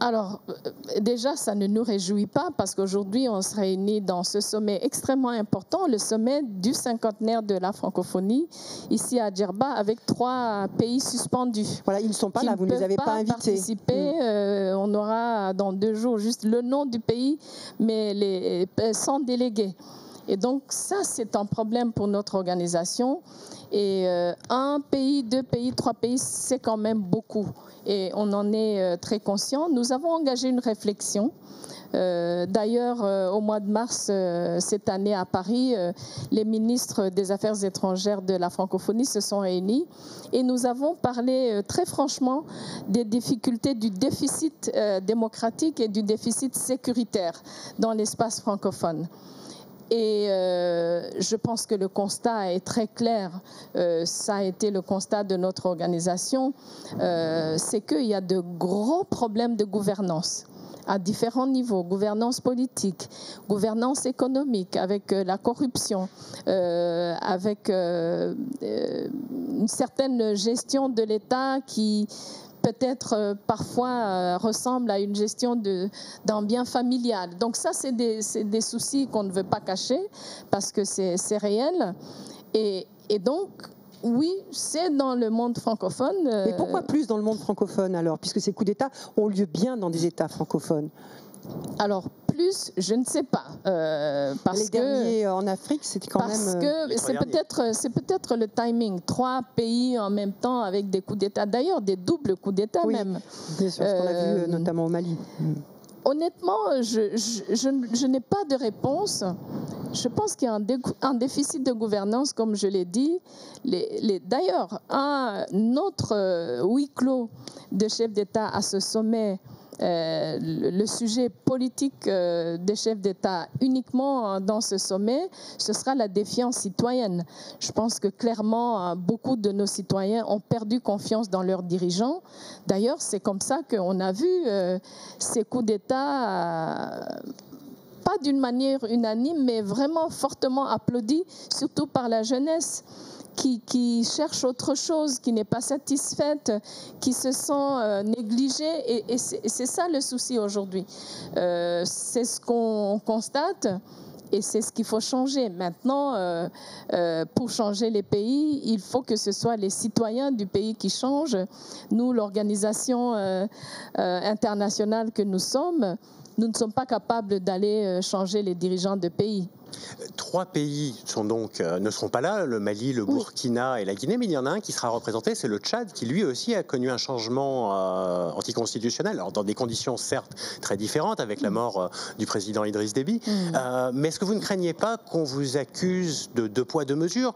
alors, euh, déjà, ça ne nous réjouit pas parce qu'aujourd'hui, on se réunit dans ce sommet extrêmement important, le sommet du cinquantenaire de la francophonie, ici à Djerba, avec trois pays suspendus. Voilà, ils ne sont pas là, vous ne les avez pas, invités. Participer. Mm. Euh, on aura dans deux jours juste le nom du pays, mais les, euh, sans délégués. Et donc, ça, c'est un problème pour notre organisation. Et un pays, deux pays, trois pays, c'est quand même beaucoup et on en est euh, très conscient. Nous avons engagé une réflexion. Euh, d'ailleurs, euh, au mois de mars cette année à Paris, les ministres des Affaires étrangères de la francophonie se sont réunis et nous avons parlé très franchement des difficultés du déficit démocratique et du déficit sécuritaire dans l'espace francophone. Et euh, je pense que le constat est très clair. Euh, ça a été le constat de notre organisation. Euh, c'est qu'il y a de gros problèmes de gouvernance à différents niveaux, gouvernance politique, gouvernance économique, avec la corruption, avec une certaine gestion de l'État qui peut-être euh, parfois euh, ressemble à une gestion d'un bien familial. Donc ça, c'est des, des, soucis qu'on ne veut pas cacher parce que c'est réel. Et, et, donc, oui, c'est dans le monde francophone. Mais pourquoi euh, plus dans le monde francophone alors, puisque ces coups d'État ont lieu bien dans des États francophones alors, plus, je ne sais pas. Euh, parce Les derniers en Afrique, c'était quand parce même. Parce que c'est peut-être, c'est peut-être le timing. Trois pays en même temps avec des coups d'État. D'ailleurs, des doubles coups d'État oui, même. Bien sûr, ce qu'on a vu euh, notamment au Mali. Honnêtement, je, je, n'ai pas de réponse. Je pense qu'il y a un, déficit de gouvernance, comme je l'ai dit. Les, les, D'ailleurs, un autre euh, huis clos de chefs d'État à ce sommet euh, le sujet politique euh, des chefs d'État uniquement dans ce sommet, ce sera la défiance citoyenne. Je pense que clairement, beaucoup de nos citoyens ont perdu confiance dans leurs dirigeants. D'ailleurs, c'est comme ça qu'on a vu euh, ces coups d'État pas d'une manière unanime, mais vraiment fortement applaudis, surtout par la jeunesse qui, cherche autre chose, qui n'est pas satisfaite, qui se sent euh, négligée. Et, c'est ça le souci aujourd'hui. Euh, c'est ce qu'on constate. Et c'est ce qu'il faut changer. Maintenant, euh, pour changer les pays, il faut que ce soit les citoyens du pays qui changent. Nous, l'organisation internationale que nous sommes, nous ne sommes pas capables d'aller changer les dirigeants de pays. Trois pays sont donc, euh, ne seront pas là, le Mali, le Burkina et la Guinée, mais il y en a un qui sera représenté, c'est le Tchad, qui lui aussi a connu un changement euh, anticonstitutionnel, alors dans des conditions certes très différentes, avec la mort euh, du président Idriss Déby. Mm. mais est-ce que vous ne craignez pas qu'on vous accuse de deux poids, deux mesures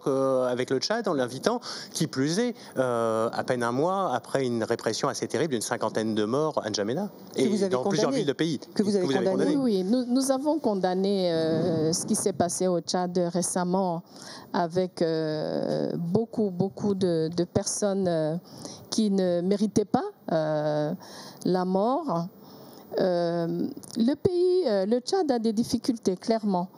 avec le Tchad en l'invitant, qui plus est, à peine un mois après une répression assez terrible d'une cinquantaine de morts à N'Djamena et dans plusieurs villes de pays Que vous avez, condamné. Oui, nous, nous, avons condamné ce qui s'est passé au Tchad récemment avec euh, beaucoup, beaucoup de, personnes euh, qui ne méritaient pas euh, la mort. le pays, le Tchad a des difficultés, clairement.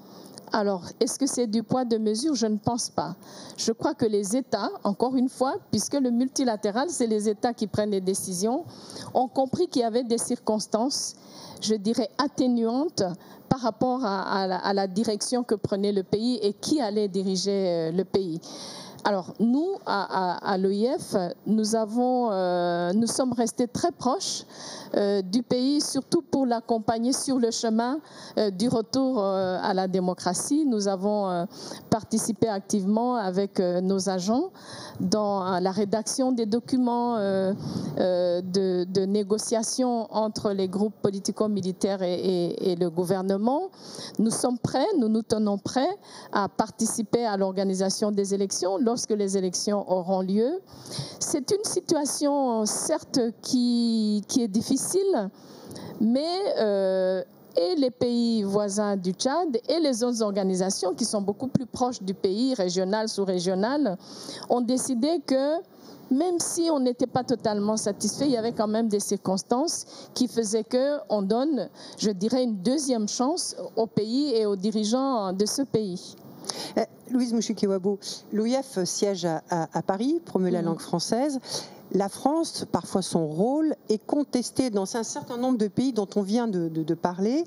Alors, est-ce que c'est du poids de mesure? Je ne pense pas. Je crois que les États, encore une fois, puisque le multilatéral, c'est les États qui prennent les décisions, ont compris qu'il y avait des circonstances, je dirais, atténuantes par rapport à, la, direction que prenait le pays et qui allait diriger euh, le pays. Alors nous, à, avons, euh, nous sommes restés très proches euh, du pays, surtout pour l'accompagner sur le chemin euh, du retour à la démocratie. Nous avons participé activement avec nos agents dans la rédaction des documents de, négociation entre les groupes politico-militaires et, le gouvernement. Nous sommes prêts, nous nous tenons prêts à participer à l'organisation des élections lorsque les élections auront lieu. C'est une situation, certes, qui, est difficile mais euh, et les pays voisins du Tchad et les autres organisations qui sont beaucoup plus proches du pays, régional, sous-régional, ont décidé que même si on n'était pas totalement satisfait, il y avait quand même des circonstances qui faisaient qu'on donne, je dirais, une deuxième chance au pays et aux dirigeants de ce pays. Euh, Louise Mouchikiwabo, l'OIF siège à, Paris, promeut la mm. langue française la France, parfois son rôle, est contesté dans un certain nombre de pays dont on vient de, parler,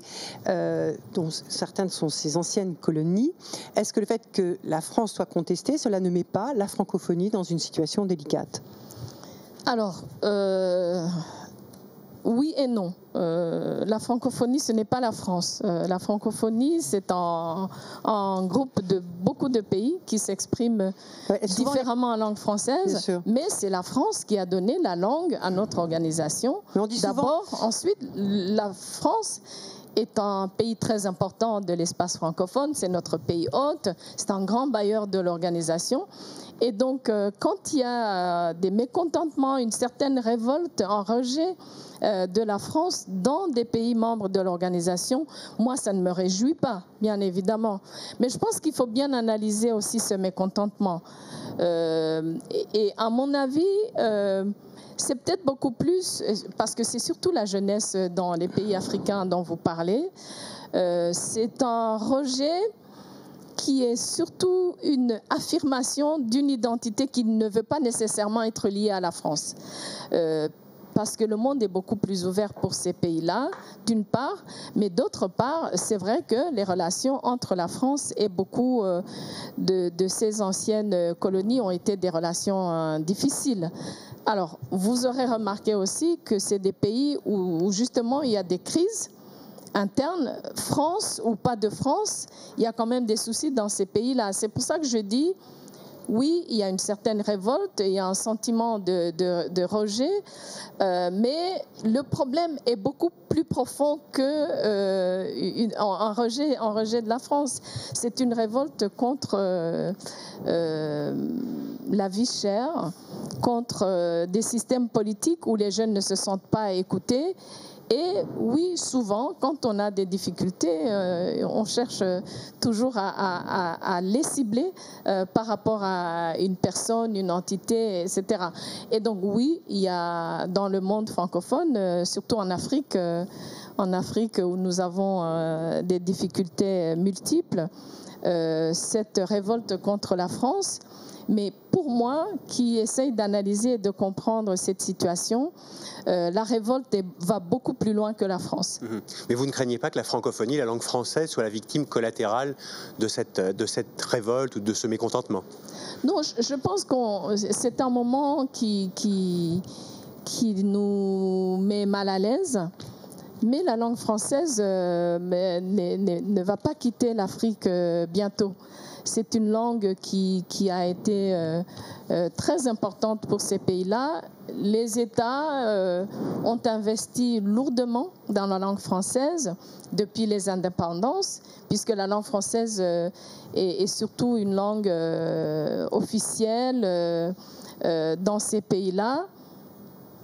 euh, dont certaines sont ses anciennes colonies. Est-ce que le fait que la France soit contestée, cela ne met pas la francophonie dans une situation délicate? Alors, euh, oui et non. Euh, la francophonie, ce n'est pas la France. Euh, la francophonie, c'est un, groupe de beaucoup de pays qui s'expriment différemment en langue française, mais c'est la France qui a donné la langue à notre organisation. D'abord, ensuite, la France est un pays très important de l'espace francophone, c'est notre pays hôte, c'est un grand bailleur de l'organisation. Et donc, euh, quand il y a des mécontentements, une certaine révolte, un rejet, euh, de la France dans des pays membres de l'organisation, moi, ça ne me réjouit pas, bien évidemment. Mais je pense qu'il faut bien analyser aussi ce mécontentement. Euh, et, à mon avis, euh, c'est peut-être beaucoup plus, parce que c'est surtout la jeunesse dans les pays africains dont vous parlez, c'est un rejet qui est surtout une affirmation d'une identité qui ne veut pas nécessairement être liée à la France parce que le monde est beaucoup plus ouvert pour ces pays-là, d'une part, mais d'autre part, c'est vrai que les relations entre la France et beaucoup euh, de, ces anciennes colonies ont été des relations euh, difficiles. Alors, vous aurez remarqué aussi que c'est des pays où, justement il y a des crises internes, France ou pas de France, il y a quand même des soucis dans ces pays-là. C'est pour ça que je dis, oui, il y a une certaine révolte, il y a un sentiment de, rejet, euh, mais le problème est beaucoup plus profond que euh, un, rejet, un rejet de la France. C'est une révolte contre euh, la vie chère, contre des systèmes politiques où les jeunes ne se sentent pas écoutés et oui, souvent, quand on a des difficultés, euh, on cherche toujours à, les cibler euh, par rapport à une personne, une entité, etc. Et donc oui, il y a dans le monde francophone, euh, surtout en Afrique, en Afrique où nous avons des difficultés multiples, cette révolte contre la France Mais pour moi, qui essaye d'analyser et de comprendre cette situation, euh, la révolte va beaucoup plus loin que la France. Mhm. Mais vous ne craignez pas que la francophonie, la langue française, soit la victime collatérale de cette, de cette révolte ou de ce mécontentement? Non, je, je pense que c'est un moment qui, qui, qui nous met mal à l'aise. Mais la langue française euh, ne, va pas quitter l'Afrique euh, bientôt. C'est une langue qui, a été euh, très importante pour ces pays-là. Les États ont investi lourdement dans la langue française depuis les indépendances, puisque la langue française est, surtout une langue officielle dans ces pays-là.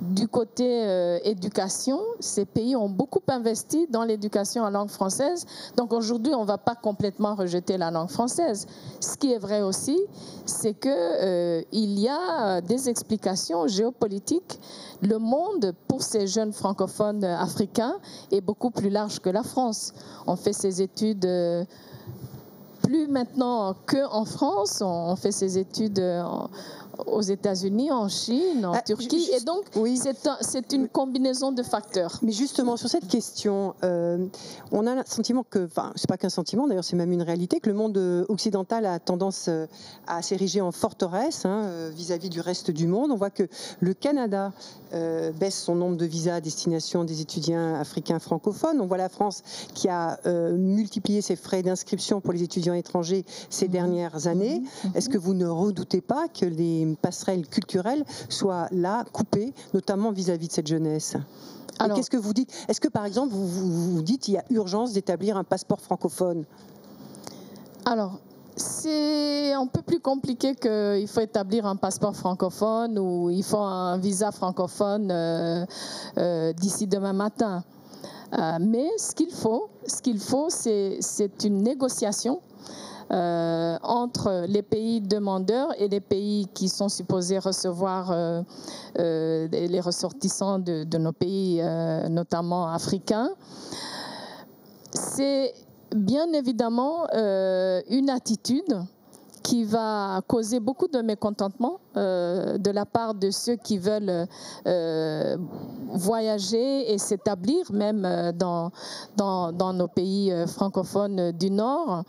Du côté euh, éducation, ces pays ont beaucoup investi dans l'éducation en langue française. Donc aujourd'hui, on ne va pas complètement rejeter la langue française. Ce qui est vrai aussi, c'est que euh, y a des explications géopolitiques. Le monde pour ces jeunes francophones africains est beaucoup plus large que la France. On fait ses études. euh, plus maintenant qu'en France, on fait ses études aux États-Unis, en Chine, en Ah, Turquie, juste- et donc oui. c'est un- c'est une combinaison de facteurs. Mais justement, sur cette question, euh, on a le sentiment que, enfin, c'est pas qu'un sentiment, d'ailleurs, c'est même une réalité, que le monde euh, occidental a tendance euh, à s'ériger en forteresse hein, vis-à-vis du reste du monde. On voit que le Canada euh, baisse son nombre de visas à destination des étudiants africains francophones. On voit la France qui a euh, multiplié ses frais d'inscription pour les étudiants étrangers ces dernières années. Est-ce que vous ne redoutez pas que les passerelles culturelles soient là, coupées, notamment vis-à-vis de cette jeunesse? Alors- qu'est-ce que vous dites? Est-ce que, par exemple, vous vous, vous dites qu'il y a urgence d'établir un passeport francophone? Alors, c'est un peu plus compliqué qu'il faut établir un passeport francophone ou il faut un visa francophone euh, euh, d'ici demain matin. Euh, mais ce qu'il faut, ce qu'il faut, c'est une négociation entre les pays demandeurs et les pays qui sont supposés recevoir les ressortissants de, de nos pays, notamment africains. C'est bien évidemment euh, une attitude qui va causer beaucoup de mécontentement euh, de la part de ceux qui veulent euh, voyager et s'établir même euh, dans, dans, nos pays francophones du Nord.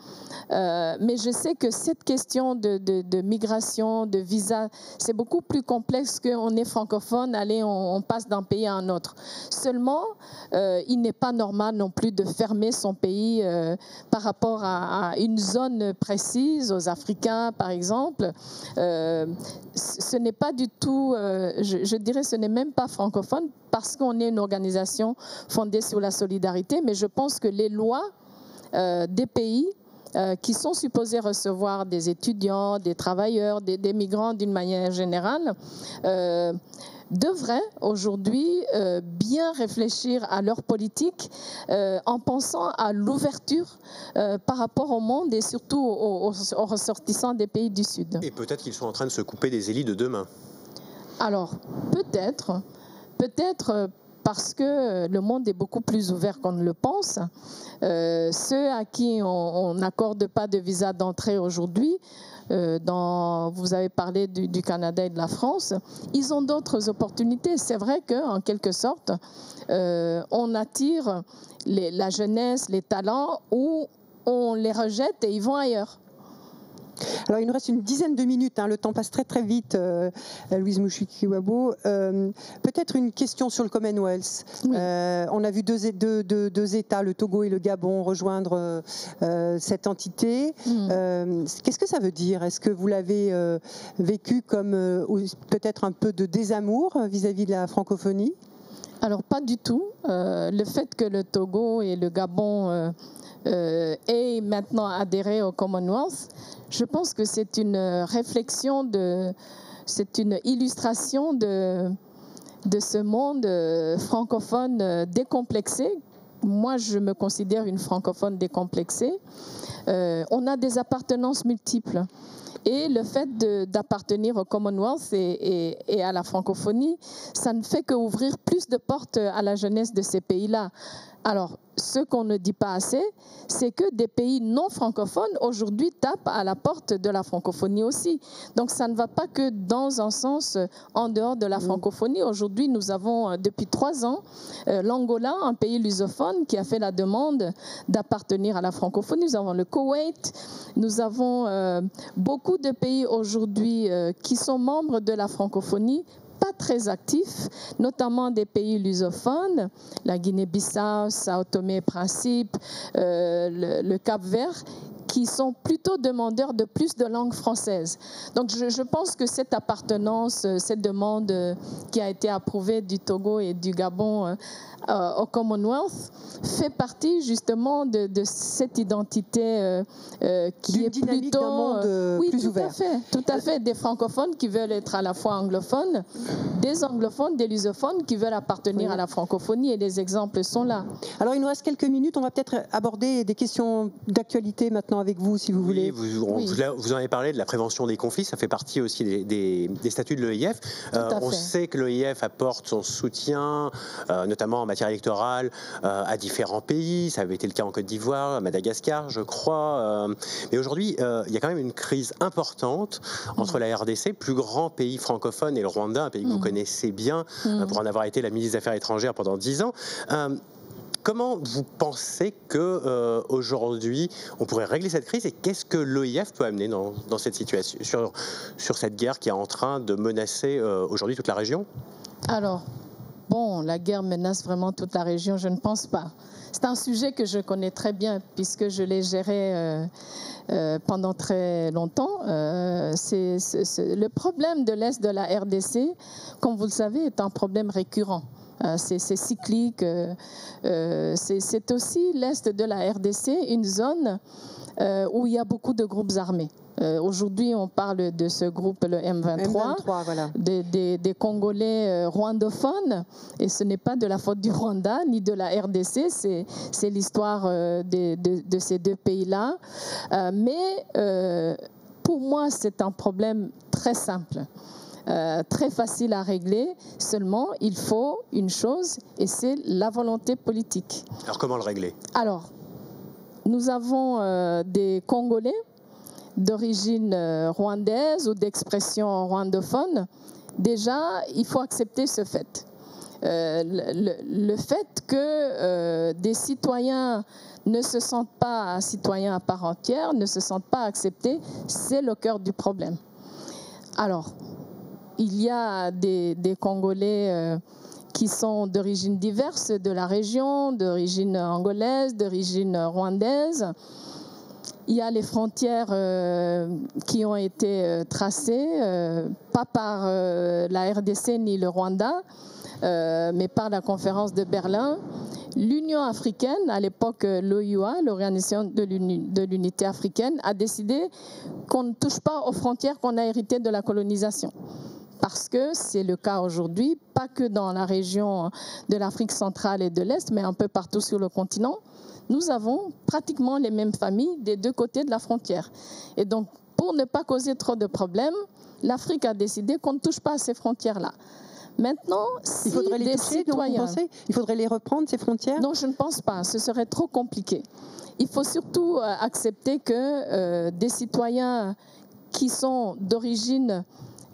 Mais je sais que cette question de, de- migration, de visa, c'est beaucoup plus complexe qu'on est francophone, allez, on, passe d'un pays à un autre. Seulement, il n'est pas normal non plus de fermer son pays par rapport à une zone précise, aux Africains par exemple. Ce n'est pas du tout, euh, je, je dirais, ce n'est même pas francophone parce qu'on est une organisation fondée sur la solidarité, mais je pense que les lois euh, des pays euh, qui sont supposés recevoir des étudiants, des travailleurs, des, migrants d'une manière générale, devraient aujourd'hui euh, bien réfléchir à leur politique euh, en pensant à l'ouverture euh, par rapport au monde et surtout aux, aux- aux ressortissants des pays du Sud. Et peut-être qu'ils sont en train de se couper des élites de demain. Alors, peut-être, peut-être parce que le monde est beaucoup plus ouvert qu'on ne le pense. Euh, ceux à qui on n'accorde pas de visa d'entrée aujourd'hui, euh, vous avez parlé du, Canada et de la France, ils ont d'autres opportunités. C'est vrai qu'en quelque sorte, euh, on attire la jeunesse, les talents, ou on les rejette et ils vont ailleurs. Alors, il nous reste une dizaine de minutes. hein, le temps passe très très vite, euh, Louise Mouchikiwabo. Euh, Peut-être une question sur le Commonwealth. Oui. Euh, on a vu deux, deux- deux- deux États, le Togo et le Gabon, rejoindre euh, cette entité. Mm. Euh, Qu'est-ce que ça veut dire? Est-ce que vous l'avez vécu comme peut-être un peu de désamour vis-à-vis de la francophonie? Alors pas du tout. Le fait que le Togo et le Gabon aient maintenant adhéré au Commonwealth, je pense que c'est une réflexion de, c'est une illustration de ce monde euh, francophone euh, décomplexé. Moi, je me considère une francophone décomplexée. Euh, on a des appartenances multiples. Et le fait d'appartenir au Commonwealth et, et, à la francophonie, ça ne fait qu'ouvrir plus de portes à la jeunesse de ces pays-là. Alors, ce qu'on ne dit pas assez, c'est que des pays non francophones aujourd'hui tapent à la porte de la francophonie aussi. Donc ça ne va pas que dans un sens euh, en dehors de la mm. francophonie. Aujourd'hui, nous avons euh, depuis trois ans euh, l'Angola, un pays lusophone, qui a fait la demande d'appartenir à la francophonie. Nous avons le Koweït. Nous avons beaucoup de pays aujourd'hui qui sont membres de la francophonie pas très actifs, notamment des pays lusophones, la Guinée-Bissau, Sao Tomé et Principe, euh, le, Cap-Vert, qui sont plutôt demandeurs de plus de langue française. Donc je, je, pense que cette appartenance, cette demande qui a été approuvée du Togo et du Gabon euh, euh, au Commonwealth fait partie justement de, cette identité euh, euh, qui est plutôt monde oui, plus tout ouvert. à fait, tout à fait des francophones qui veulent être à la fois anglophones, des anglophones, des lusophones qui veulent appartenir à la francophonie et les exemples sont là. Alors il nous reste quelques minutes, on va peut-être aborder des questions d'actualité maintenant avec vous si vous voulez. Vous, vous, en avez parlé de la prévention des conflits, ça fait partie aussi des, des, statuts de l'EIF. on sait que l'EIF apporte son soutien, notamment en matière électorale euh, à différents pays. Ça avait été le cas en Côte d'Ivoire, à Madagascar, je crois. Euh. mais aujourd'hui, euh, il y a quand même une crise importante entre la RDC, plus grand pays francophone, et le Rwanda, un pays que vous mm. connaissez bien mm. pour en avoir été la ministre des Affaires étrangères pendant dix ans. Comment vous pensez que aujourd'hui on pourrait régler cette crise et qu'est-ce que l'OIF peut amener dans, cette situation, sur, sur cette guerre qui est en train de menacer aujourd'hui toute la région? Alors, bon, la guerre menace vraiment toute la région, je ne pense pas. C'est un sujet que je connais très bien puisque je l'ai géré euh, euh, pendant très longtemps. Euh, le problème de l'Est de la RDC, comme vous le savez, est un problème récurrent. C'est cyclique. c'est aussi l'Est de la RDC, une zone où il y a beaucoup de groupes armés. Euh, aujourd'hui, on parle de ce groupe, le M23, des, Congolais euh, rwandophones, et ce n'est pas de la faute du Rwanda ni de la RDC, c'est l'histoire euh, de, ces deux pays-là. mais pour moi, c'est un problème très simple. Très facile à régler. Seulement, il faut une chose, et c'est la volonté politique. Alors, comment le régler? Alors, nous avons des Congolais d'origine euh, rwandaise ou d'expression rwandophone, déjà, il faut accepter ce fait. Euh, le, fait que euh, des citoyens ne se sentent pas citoyens à part entière, ne se sentent pas acceptés, c'est le cœur du problème. Alors, il y a des, Congolais qui sont d'origine diverse de la région, d'origine angolaise, d'origine rwandaise. Il y a les frontières euh, qui ont été euh, tracées, euh, pas par la RDC ni le Rwanda, mais par la conférence de Berlin. L'Union africaine, à l'époque l'OUA, l'Organisation de l'Unité africaine, a décidé qu'on ne touche pas aux frontières qu'on a héritées de la colonisation parce que c'est le cas aujourd'hui, pas que dans la région de l'Afrique centrale et de l'Est, mais un peu partout sur le continent nous avons pratiquement les mêmes familles des deux côtés de la frontière. Et donc, pour ne pas causer trop de problèmes, l'Afrique a décidé qu'on ne touche pas à ces frontières-là. Maintenant, si il faudrait les citoyens, il faudrait les reprendre ces frontières? Non, je ne pense pas. Ce serait trop compliqué. Il faut surtout euh, accepter que euh, des citoyens qui sont d'origine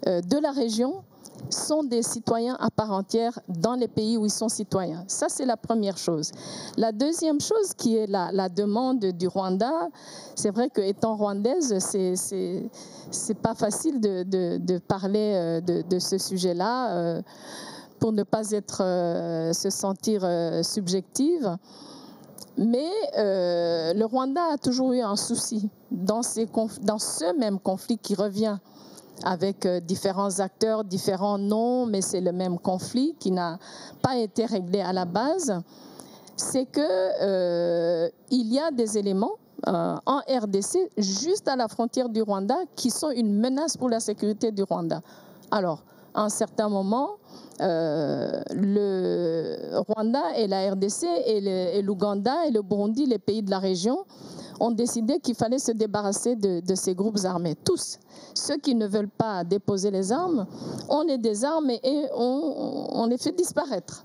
de la région sont des citoyens à part entière dans les pays où ils sont citoyens. Ça, c'est la première chose. La deuxième chose, qui est la, demande du Rwanda, c'est vrai qu'étant rwandaise, c'est c'est pas facile de, parler euh, de, ce sujet-là euh, pour ne pas euh, se sentir subjective. Mais le Rwanda a toujours eu un souci dans ce même conflit qui revient avec euh, différents acteurs, différents noms, mais c'est le même conflit qui n'a pas été réglé à la base, c'est que euh, y a des éléments euh, en RDC, juste à la frontière du Rwanda, qui sont une menace pour la sécurité du Rwanda. Alors, à un certain moment, le Rwanda et la RDC et l'Ouganda et le Burundi, les pays de la région, ont décidé qu'il fallait se débarrasser de, ces groupes armés. Tous. Ceux qui ne veulent pas déposer les armes, on les désarme et on, les fait disparaître.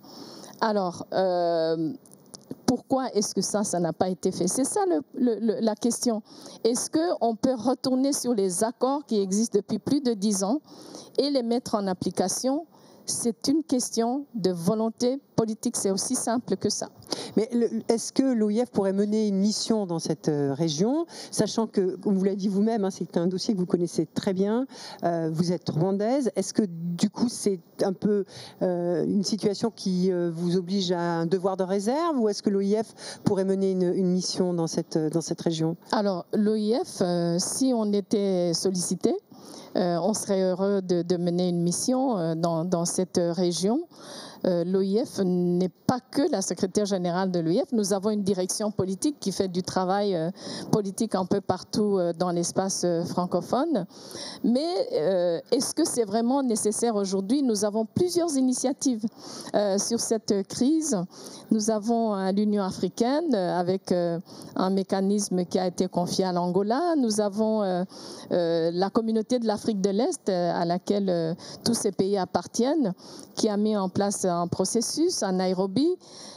Alors, euh, pourquoi est-ce que ça, n'a pas été fait? C'est ça la question. Est-ce qu'on peut retourner sur les accords qui existent depuis plus de dix ans et les mettre en application c'est une question de volonté politique. C'est aussi simple que ça. Mais est-ce que l'OIF pourrait mener une mission dans cette euh, région, sachant que, comme vous l'avez dit vous-même, hein, c'est un dossier que vous connaissez très bien, euh, vous êtes rwandaise, est-ce que du coup c'est un peu euh, une situation qui vous oblige à un devoir de réserve ou est-ce que l'OIF pourrait mener une, mission dans cette, dans cette région? Alors l'OIF, si on était sollicité, on serait heureux de, mener une mission euh, dans, cette région. Euh, L'OIF n'est pas que la secrétaire générale de l'OIF. Nous avons une direction politique qui fait du travail politique un peu partout dans l'espace francophone. Mais est-ce que c'est vraiment nécessaire aujourd'hui? Nous avons plusieurs initiatives sur cette crise. Nous avons l'Union africaine avec un mécanisme qui a été confié à l'Angola. Nous avons la communauté de l'Afrique de l'Est à laquelle tous ces pays appartiennent, qui a mis en place un processus à Nairobi.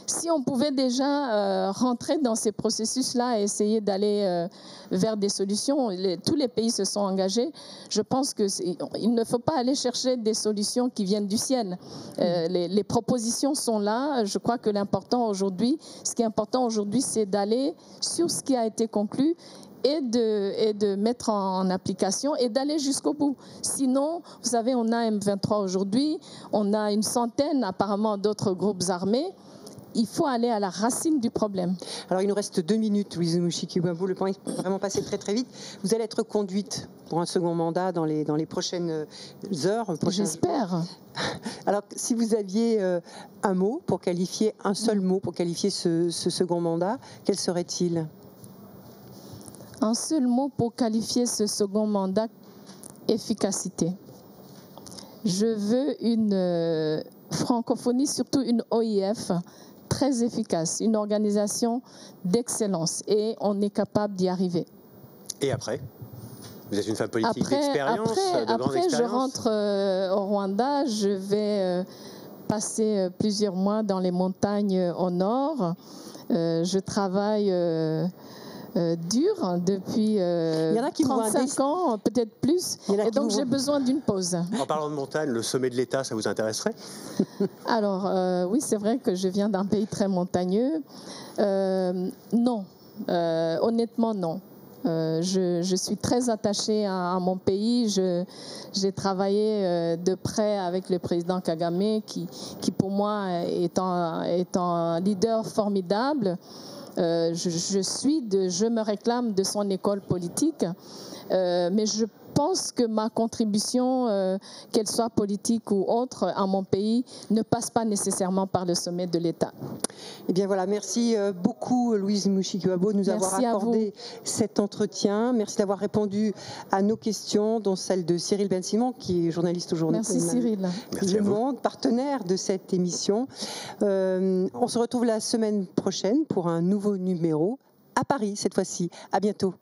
Si on pouvait déjà euh, rentrer dans ces processus-là et essayer d'aller euh, vers des solutions, tous les pays se sont engagés. Je pense qu'il ne faut pas aller chercher des solutions qui viennent du ciel. Euh, les, les, propositions sont là. Je crois que l'important aujourd'hui, ce qui est important aujourd'hui, c'est d'aller sur ce qui a été conclu et de, et de mettre en application et d'aller jusqu'au bout. Sinon, vous savez, on a M23 aujourd'hui, on a une centaine apparemment d'autres groupes armés il faut aller à la racine du problème. Alors, il nous reste deux minutes, Louise Mouchikiwabo. Le temps est vraiment passé très, très vite. Vous allez être conduite pour un second mandat dans les, dans les prochaines heures. J'espère. [LAUGHS] Alors, si vous aviez euh, un mot pour qualifier, un seul mot pour qualifier ce second mandat, quel serait-il? Un seul mot pour qualifier ce second mandat, efficacité. Je veux une euh, francophonie, surtout une OIF très efficace, une organisation d'excellence et on est capable d'y arriver. Et après vous êtes une femme politique d'expérience, de Après, je rentre euh, au Rwanda, je vais euh, passer plusieurs mois dans les montagnes au nord. je travaille euh, dur depuis euh, 35 ans, peut-être plus. Et donc j'ai besoin d'une pause. En parlant de montagne, le sommet de l'État, ça vous intéresserait? [LAUGHS] Alors euh, oui, c'est vrai que je viens d'un pays très montagneux. Euh, non, honnêtement non. je, suis très attachée à, mon pays. J'ai travaillé de près avec le président Kagame, qui, qui pour moi est un, est un leader formidable. Euh, je, suis de, je me réclame de son école politique, euh, mais je pense que ma contribution, euh, qu'elle soit politique ou autre, à mon pays, ne passe pas nécessairement par le sommet de l'État. Eh bien voilà, merci beaucoup Louise Mouchikiwabo de nous avoir accordé cet entretien. Merci d'avoir répondu à nos questions, dont celle de Cyril Ben Simon, qui est journaliste aujourd'hui. Merci Cyril. le Monde, partenaire de cette émission. on se retrouve la semaine prochaine pour un nouveau numéro à Paris cette fois-ci. À bientôt.